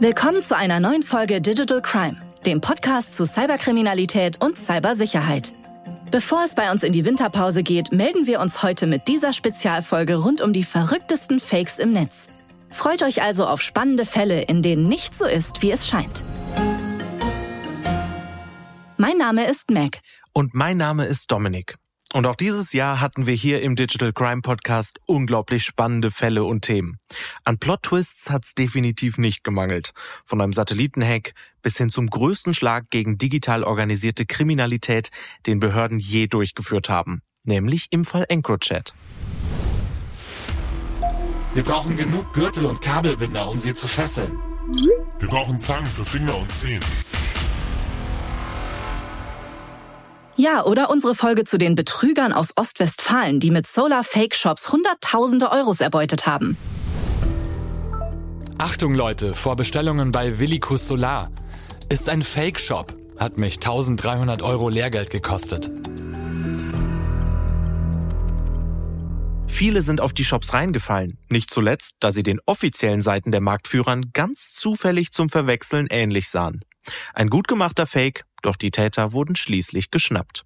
Willkommen zu einer neuen Folge Digital Crime, dem Podcast zu Cyberkriminalität und Cybersicherheit. Bevor es bei uns in die Winterpause geht, melden wir uns heute mit dieser Spezialfolge rund um die verrücktesten Fakes im Netz. Freut euch also auf spannende Fälle, in denen nicht so ist, wie es scheint. Mein Name ist Mac. Und mein Name ist Dominik. Und auch dieses Jahr hatten wir hier im Digital Crime Podcast unglaublich spannende Fälle und Themen. An Plot-Twists hat's definitiv nicht gemangelt. Von einem Satellitenhack bis hin zum größten Schlag gegen digital organisierte Kriminalität, den Behörden je durchgeführt haben. Nämlich im Fall EncroChat. Wir brauchen genug Gürtel und Kabelbinder, um sie zu fesseln. Wir brauchen Zangen für Finger und Zehen. Ja, oder unsere Folge zu den Betrügern aus Ostwestfalen, die mit Solar Fake Shops Hunderttausende Euros erbeutet haben. Achtung Leute, vor Bestellungen bei Villicus Solar. Ist ein Fake Shop. Hat mich 1300 Euro Lehrgeld gekostet. Viele sind auf die Shops reingefallen, nicht zuletzt, da sie den offiziellen Seiten der Marktführern ganz zufällig zum Verwechseln ähnlich sahen. Ein gut gemachter Fake, doch die Täter wurden schließlich geschnappt.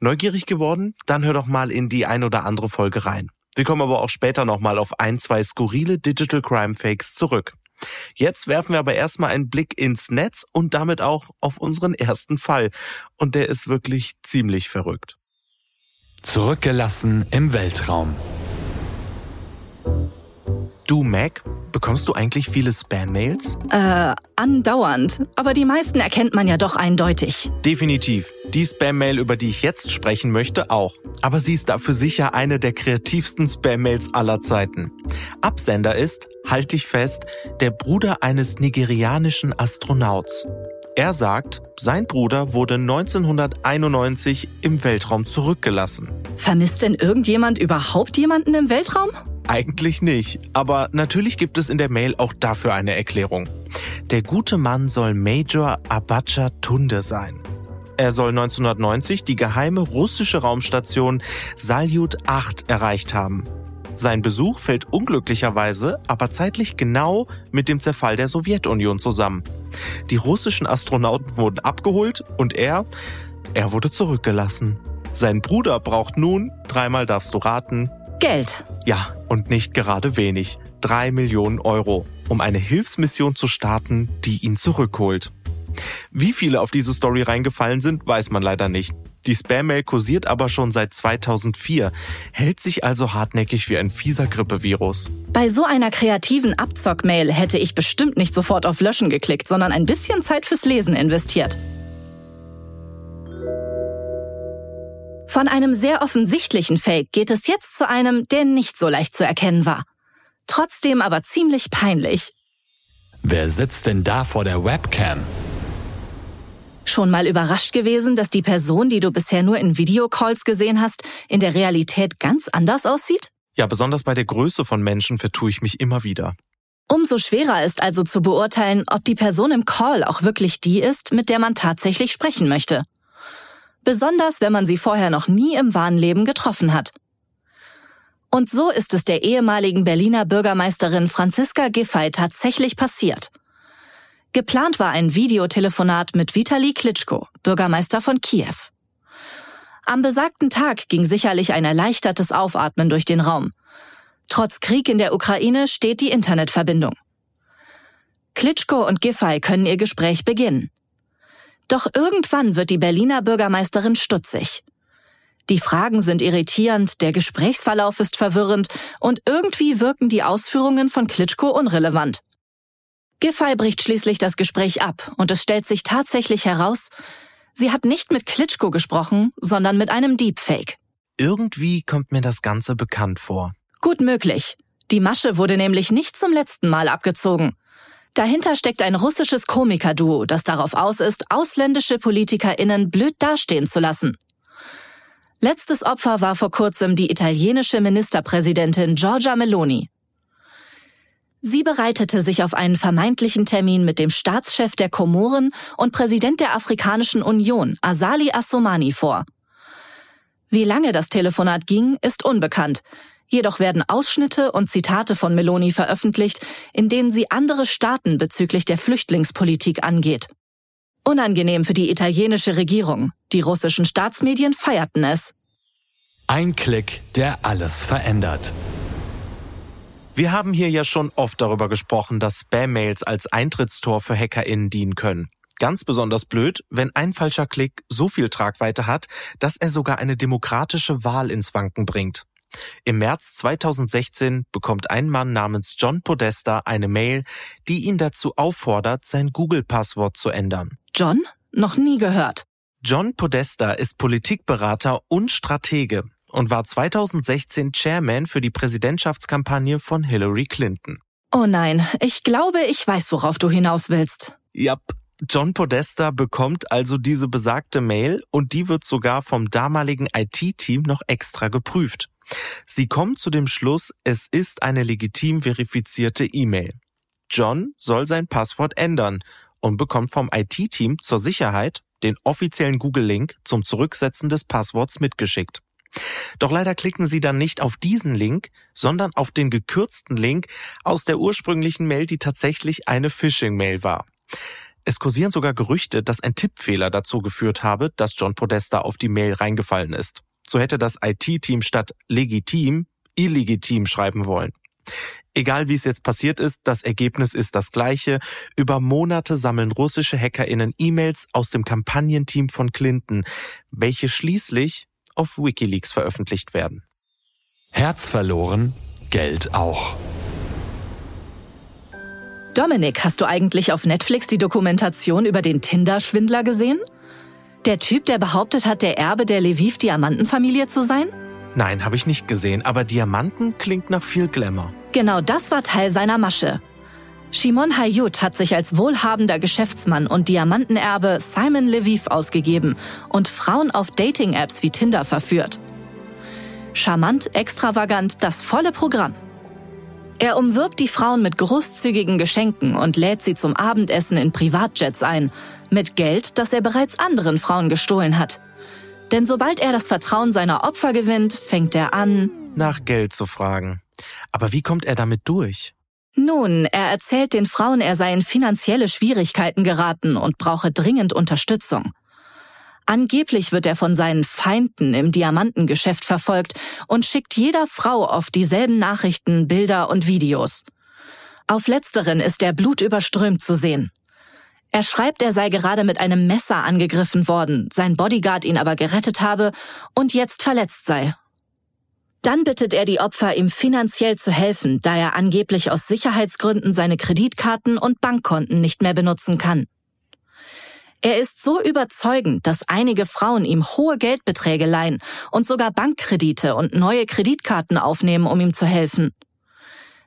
Neugierig geworden? Dann hör doch mal in die ein oder andere Folge rein. Wir kommen aber auch später nochmal auf ein, zwei skurrile Digital Crime Fakes zurück. Jetzt werfen wir aber erstmal einen Blick ins Netz und damit auch auf unseren ersten Fall. Und der ist wirklich ziemlich verrückt. Zurückgelassen im Weltraum. Du, Mac, bekommst du eigentlich viele Spam-Mails? Äh, andauernd. Aber die meisten erkennt man ja doch eindeutig. Definitiv. Die Spam-Mail, über die ich jetzt sprechen möchte, auch. Aber sie ist dafür sicher eine der kreativsten Spam-Mails aller Zeiten. Absender ist, halt dich fest, der Bruder eines nigerianischen Astronauts. Er sagt, sein Bruder wurde 1991 im Weltraum zurückgelassen. Vermisst denn irgendjemand überhaupt jemanden im Weltraum? Eigentlich nicht, aber natürlich gibt es in der Mail auch dafür eine Erklärung. Der gute Mann soll Major Abacha Tunde sein. Er soll 1990 die geheime russische Raumstation Salyut 8 erreicht haben. Sein Besuch fällt unglücklicherweise aber zeitlich genau mit dem Zerfall der Sowjetunion zusammen. Die russischen Astronauten wurden abgeholt und er, er wurde zurückgelassen. Sein Bruder braucht nun, dreimal darfst du raten, Geld. ja, und nicht gerade wenig. Drei Millionen Euro, um eine Hilfsmission zu starten, die ihn zurückholt. Wie viele auf diese Story reingefallen sind, weiß man leider nicht. Die Spam-Mail kursiert aber schon seit 2004, hält sich also hartnäckig wie ein fieser Grippevirus. Bei so einer kreativen Abzock-Mail hätte ich bestimmt nicht sofort auf Löschen geklickt, sondern ein bisschen Zeit fürs Lesen investiert. Von einem sehr offensichtlichen Fake geht es jetzt zu einem, der nicht so leicht zu erkennen war. Trotzdem aber ziemlich peinlich. Wer sitzt denn da vor der Webcam? Schon mal überrascht gewesen, dass die Person, die du bisher nur in Videocalls gesehen hast, in der Realität ganz anders aussieht? Ja, besonders bei der Größe von Menschen vertue ich mich immer wieder. Umso schwerer ist also zu beurteilen, ob die Person im Call auch wirklich die ist, mit der man tatsächlich sprechen möchte. Besonders wenn man sie vorher noch nie im wahren Leben getroffen hat. Und so ist es der ehemaligen Berliner Bürgermeisterin Franziska Giffey tatsächlich passiert. Geplant war ein Videotelefonat mit Vitali Klitschko, Bürgermeister von Kiew. Am besagten Tag ging sicherlich ein erleichtertes Aufatmen durch den Raum. Trotz Krieg in der Ukraine steht die Internetverbindung. Klitschko und Giffey können ihr Gespräch beginnen. Doch irgendwann wird die Berliner Bürgermeisterin stutzig. Die Fragen sind irritierend, der Gesprächsverlauf ist verwirrend und irgendwie wirken die Ausführungen von Klitschko unrelevant. Giffey bricht schließlich das Gespräch ab und es stellt sich tatsächlich heraus, sie hat nicht mit Klitschko gesprochen, sondern mit einem Deepfake. Irgendwie kommt mir das Ganze bekannt vor. Gut möglich. Die Masche wurde nämlich nicht zum letzten Mal abgezogen. Dahinter steckt ein russisches Komikerduo, das darauf aus ist, ausländische PolitikerInnen blöd dastehen zu lassen. Letztes Opfer war vor kurzem die italienische Ministerpräsidentin Giorgia Meloni. Sie bereitete sich auf einen vermeintlichen Termin mit dem Staatschef der Komoren und Präsident der Afrikanischen Union, Asali Assomani, vor. Wie lange das Telefonat ging, ist unbekannt. Jedoch werden Ausschnitte und Zitate von Meloni veröffentlicht, in denen sie andere Staaten bezüglich der Flüchtlingspolitik angeht. Unangenehm für die italienische Regierung. Die russischen Staatsmedien feierten es. Ein Klick, der alles verändert. Wir haben hier ja schon oft darüber gesprochen, dass Spam-Mails als Eintrittstor für HackerInnen dienen können. Ganz besonders blöd, wenn ein falscher Klick so viel Tragweite hat, dass er sogar eine demokratische Wahl ins Wanken bringt. Im März 2016 bekommt ein Mann namens John Podesta eine Mail, die ihn dazu auffordert, sein Google-Passwort zu ändern. John? Noch nie gehört. John Podesta ist Politikberater und Stratege und war 2016 Chairman für die Präsidentschaftskampagne von Hillary Clinton. Oh nein, ich glaube, ich weiß, worauf du hinaus willst. Yep. John Podesta bekommt also diese besagte Mail und die wird sogar vom damaligen IT-Team noch extra geprüft. Sie kommen zu dem Schluss, es ist eine legitim verifizierte E-Mail. John soll sein Passwort ändern und bekommt vom IT-Team zur Sicherheit den offiziellen Google-Link zum Zurücksetzen des Passworts mitgeschickt. Doch leider klicken Sie dann nicht auf diesen Link, sondern auf den gekürzten Link aus der ursprünglichen Mail, die tatsächlich eine Phishing-Mail war. Es kursieren sogar Gerüchte, dass ein Tippfehler dazu geführt habe, dass John Podesta auf die Mail reingefallen ist. So hätte das IT-Team statt legitim illegitim schreiben wollen. Egal wie es jetzt passiert ist, das Ergebnis ist das gleiche. Über Monate sammeln russische HackerInnen E-Mails aus dem Kampagnenteam von Clinton, welche schließlich auf Wikileaks veröffentlicht werden. Herz verloren, Geld auch. Dominik, hast du eigentlich auf Netflix die Dokumentation über den Tinder-Schwindler gesehen? Der Typ, der behauptet hat, der Erbe der Lviv-Diamantenfamilie zu sein? Nein, habe ich nicht gesehen, aber Diamanten klingt nach viel Glamour. Genau das war Teil seiner Masche. Shimon Hayut hat sich als wohlhabender Geschäftsmann und Diamantenerbe Simon Lviv ausgegeben und Frauen auf Dating-Apps wie Tinder verführt. Charmant, extravagant, das volle Programm. Er umwirbt die Frauen mit großzügigen Geschenken und lädt sie zum Abendessen in Privatjets ein, mit Geld, das er bereits anderen Frauen gestohlen hat. Denn sobald er das Vertrauen seiner Opfer gewinnt, fängt er an, nach Geld zu fragen. Aber wie kommt er damit durch? Nun, er erzählt den Frauen, er sei in finanzielle Schwierigkeiten geraten und brauche dringend Unterstützung. Angeblich wird er von seinen Feinden im Diamantengeschäft verfolgt und schickt jeder Frau oft dieselben Nachrichten, Bilder und Videos. Auf letzteren ist er blutüberströmt zu sehen. Er schreibt, er sei gerade mit einem Messer angegriffen worden, sein Bodyguard ihn aber gerettet habe und jetzt verletzt sei. Dann bittet er die Opfer, ihm finanziell zu helfen, da er angeblich aus Sicherheitsgründen seine Kreditkarten und Bankkonten nicht mehr benutzen kann. Er ist so überzeugend, dass einige Frauen ihm hohe Geldbeträge leihen und sogar Bankkredite und neue Kreditkarten aufnehmen, um ihm zu helfen.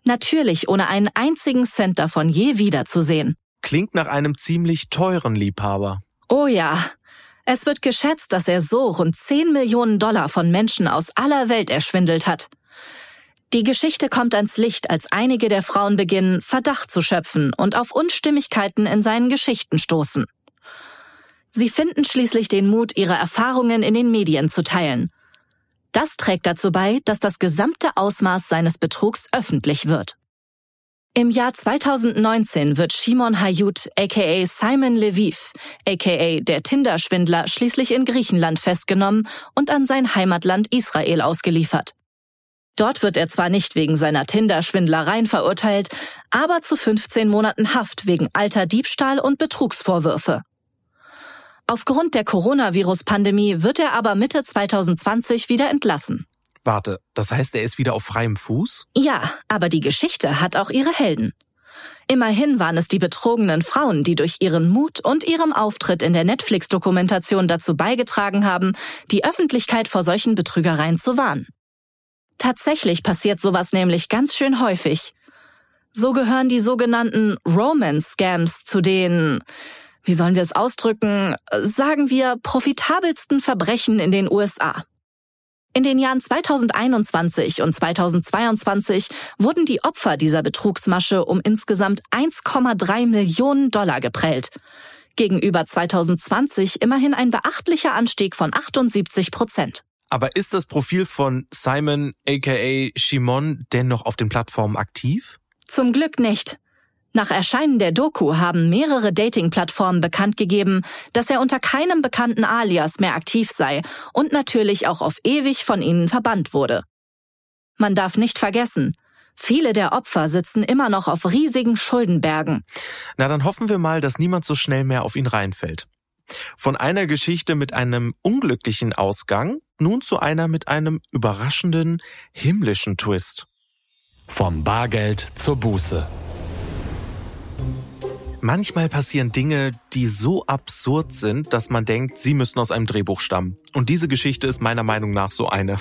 Natürlich ohne einen einzigen Cent davon je wiederzusehen. Klingt nach einem ziemlich teuren Liebhaber. Oh ja. Es wird geschätzt, dass er so rund 10 Millionen Dollar von Menschen aus aller Welt erschwindelt hat. Die Geschichte kommt ans Licht, als einige der Frauen beginnen, Verdacht zu schöpfen und auf Unstimmigkeiten in seinen Geschichten stoßen. Sie finden schließlich den Mut, ihre Erfahrungen in den Medien zu teilen. Das trägt dazu bei, dass das gesamte Ausmaß seines Betrugs öffentlich wird. Im Jahr 2019 wird Shimon Hayut, aka Simon Lviv, aka der Tinder-Schwindler, schließlich in Griechenland festgenommen und an sein Heimatland Israel ausgeliefert. Dort wird er zwar nicht wegen seiner Tinder-Schwindlereien verurteilt, aber zu 15 Monaten Haft wegen alter Diebstahl und Betrugsvorwürfe. Aufgrund der Coronavirus-Pandemie wird er aber Mitte 2020 wieder entlassen. Warte, das heißt, er ist wieder auf freiem Fuß? Ja, aber die Geschichte hat auch ihre Helden. Immerhin waren es die betrogenen Frauen, die durch ihren Mut und ihrem Auftritt in der Netflix-Dokumentation dazu beigetragen haben, die Öffentlichkeit vor solchen Betrügereien zu warnen. Tatsächlich passiert sowas nämlich ganz schön häufig. So gehören die sogenannten Romance-Scams zu den, wie sollen wir es ausdrücken, sagen wir, profitabelsten Verbrechen in den USA. In den Jahren 2021 und 2022 wurden die Opfer dieser Betrugsmasche um insgesamt 1,3 Millionen Dollar geprellt. Gegenüber 2020 immerhin ein beachtlicher Anstieg von 78 Prozent. Aber ist das Profil von Simon aka Shimon denn noch auf den Plattformen aktiv? Zum Glück nicht. Nach Erscheinen der Doku haben mehrere Dating-Plattformen bekannt gegeben, dass er unter keinem bekannten Alias mehr aktiv sei und natürlich auch auf ewig von ihnen verbannt wurde. Man darf nicht vergessen, viele der Opfer sitzen immer noch auf riesigen Schuldenbergen. Na, dann hoffen wir mal, dass niemand so schnell mehr auf ihn reinfällt. Von einer Geschichte mit einem unglücklichen Ausgang nun zu einer mit einem überraschenden himmlischen Twist. Vom Bargeld zur Buße. Manchmal passieren Dinge, die so absurd sind, dass man denkt, sie müssen aus einem Drehbuch stammen. Und diese Geschichte ist meiner Meinung nach so eine.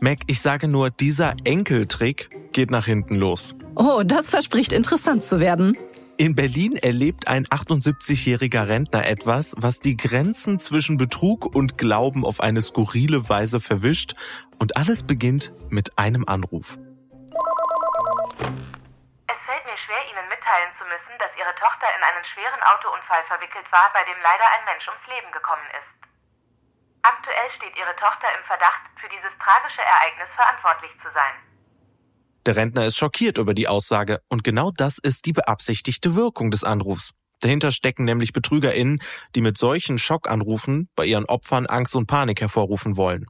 Mac, ich sage nur, dieser Enkeltrick geht nach hinten los. Oh, das verspricht interessant zu werden. In Berlin erlebt ein 78-jähriger Rentner etwas, was die Grenzen zwischen Betrug und Glauben auf eine skurrile Weise verwischt und alles beginnt mit einem Anruf. Es fällt mir schwer, Ihnen mitteilen zu müssen, dass Ihre Tochter in einen schweren Autounfall verwickelt war, bei dem leider ein Mensch ums Leben gekommen ist. Aktuell steht Ihre Tochter im Verdacht, für dieses tragische Ereignis verantwortlich zu sein. Der Rentner ist schockiert über die Aussage und genau das ist die beabsichtigte Wirkung des Anrufs. Dahinter stecken nämlich BetrügerInnen, die mit solchen Schockanrufen bei ihren Opfern Angst und Panik hervorrufen wollen.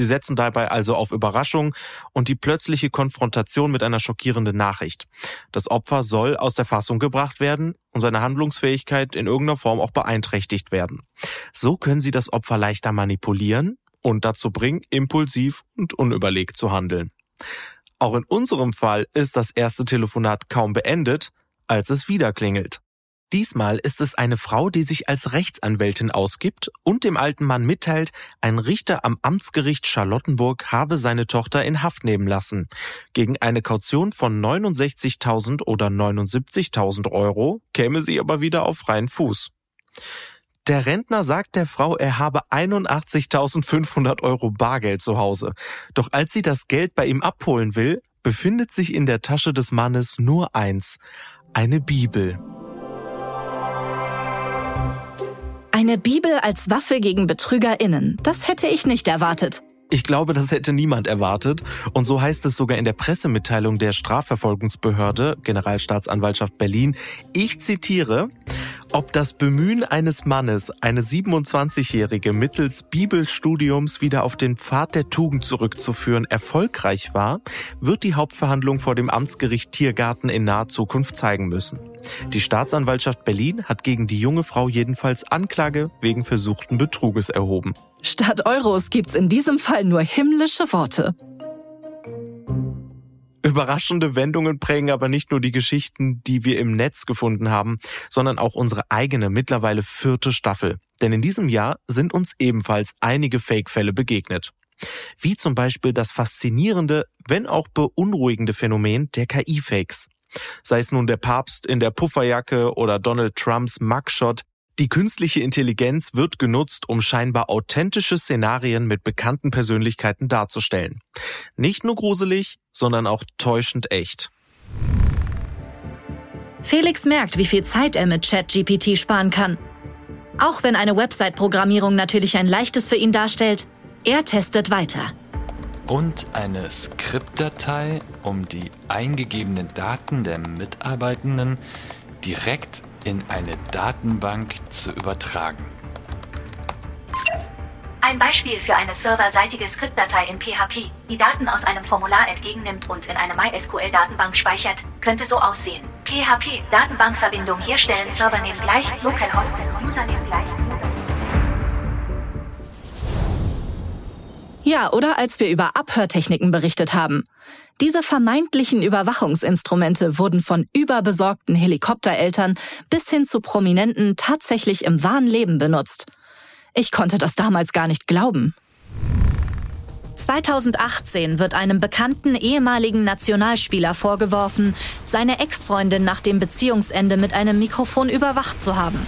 Sie setzen dabei also auf Überraschung und die plötzliche Konfrontation mit einer schockierenden Nachricht. Das Opfer soll aus der Fassung gebracht werden und seine Handlungsfähigkeit in irgendeiner Form auch beeinträchtigt werden. So können sie das Opfer leichter manipulieren und dazu bringen, impulsiv und unüberlegt zu handeln. Auch in unserem Fall ist das erste Telefonat kaum beendet, als es wieder klingelt. Diesmal ist es eine Frau, die sich als Rechtsanwältin ausgibt und dem alten Mann mitteilt, ein Richter am Amtsgericht Charlottenburg habe seine Tochter in Haft nehmen lassen. Gegen eine Kaution von 69.000 oder 79.000 Euro käme sie aber wieder auf freien Fuß. Der Rentner sagt der Frau, er habe 81.500 Euro Bargeld zu Hause. Doch als sie das Geld bei ihm abholen will, befindet sich in der Tasche des Mannes nur eins, eine Bibel. Eine Bibel als Waffe gegen BetrügerInnen. Das hätte ich nicht erwartet. Ich glaube, das hätte niemand erwartet. Und so heißt es sogar in der Pressemitteilung der Strafverfolgungsbehörde, Generalstaatsanwaltschaft Berlin. Ich zitiere, ob das Bemühen eines Mannes, eine 27-Jährige mittels Bibelstudiums wieder auf den Pfad der Tugend zurückzuführen, erfolgreich war, wird die Hauptverhandlung vor dem Amtsgericht Tiergarten in naher Zukunft zeigen müssen. Die Staatsanwaltschaft Berlin hat gegen die junge Frau jedenfalls Anklage wegen versuchten Betruges erhoben. Statt Euros gibt's in diesem Fall nur himmlische Worte. Überraschende Wendungen prägen aber nicht nur die Geschichten, die wir im Netz gefunden haben, sondern auch unsere eigene mittlerweile vierte Staffel. Denn in diesem Jahr sind uns ebenfalls einige Fake-Fälle begegnet. Wie zum Beispiel das faszinierende, wenn auch beunruhigende Phänomen der KI-Fakes. Sei es nun der Papst in der Pufferjacke oder Donald Trumps Mugshot, die künstliche Intelligenz wird genutzt, um scheinbar authentische Szenarien mit bekannten Persönlichkeiten darzustellen. Nicht nur gruselig, sondern auch täuschend echt. Felix merkt, wie viel Zeit er mit ChatGPT sparen kann. Auch wenn eine Website-Programmierung natürlich ein leichtes für ihn darstellt, er testet weiter. Und eine Skriptdatei, um die eingegebenen Daten der Mitarbeitenden direkt in eine Datenbank zu übertragen. Ein Beispiel für eine serverseitige Skriptdatei in PHP, die Daten aus einem Formular entgegennimmt und in eine MySQL-Datenbank speichert, könnte so aussehen. PHP, Datenbankverbindung herstellen, Servername gleich, Localhost, Username gleich. Ja, oder als wir über Abhörtechniken berichtet haben. Diese vermeintlichen Überwachungsinstrumente wurden von überbesorgten Helikoptereltern bis hin zu Prominenten tatsächlich im wahren Leben benutzt. Ich konnte das damals gar nicht glauben. 2018 wird einem bekannten ehemaligen Nationalspieler vorgeworfen, seine Ex-Freundin nach dem Beziehungsende mit einem Mikrofon überwacht zu haben.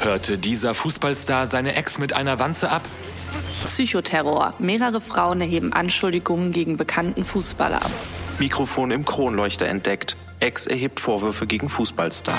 Hörte dieser Fußballstar seine Ex mit einer Wanze ab? Psychoterror. Mehrere Frauen erheben Anschuldigungen gegen bekannten Fußballer. Mikrofon im Kronleuchter entdeckt. Ex erhebt Vorwürfe gegen Fußballstar.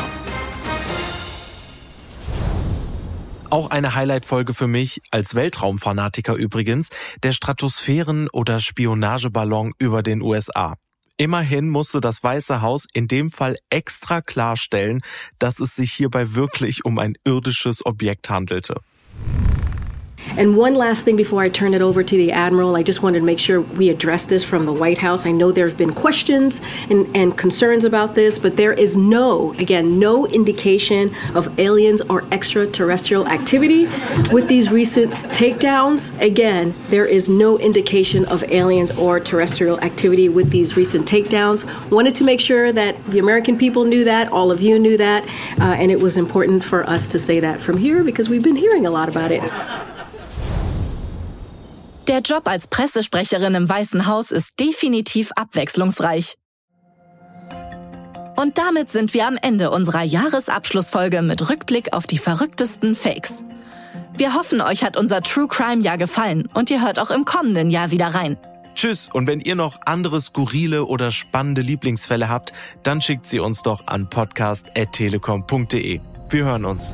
Auch eine Highlight-Folge für mich, als Weltraumfanatiker übrigens, der Stratosphären- oder Spionageballon über den USA. Immerhin musste das Weiße Haus in dem Fall extra klarstellen, dass es sich hierbei wirklich um ein irdisches Objekt handelte. And one last thing before I turn it over to the Admiral, I just wanted to make sure we address this from the White House. I know there have been questions and, and concerns about this, but there is no, again, no indication of aliens or extraterrestrial activity with these recent takedowns. Again, there is no indication of aliens or terrestrial activity with these recent takedowns. Wanted to make sure that the American people knew that, all of you knew that, uh, and it was important for us to say that from here because we've been hearing a lot about it. Der Job als Pressesprecherin im Weißen Haus ist definitiv abwechslungsreich. Und damit sind wir am Ende unserer Jahresabschlussfolge mit Rückblick auf die verrücktesten Fakes. Wir hoffen, euch hat unser True Crime Jahr gefallen und ihr hört auch im kommenden Jahr wieder rein. Tschüss und wenn ihr noch andere skurrile oder spannende Lieblingsfälle habt, dann schickt sie uns doch an podcast.telekom.de. Wir hören uns.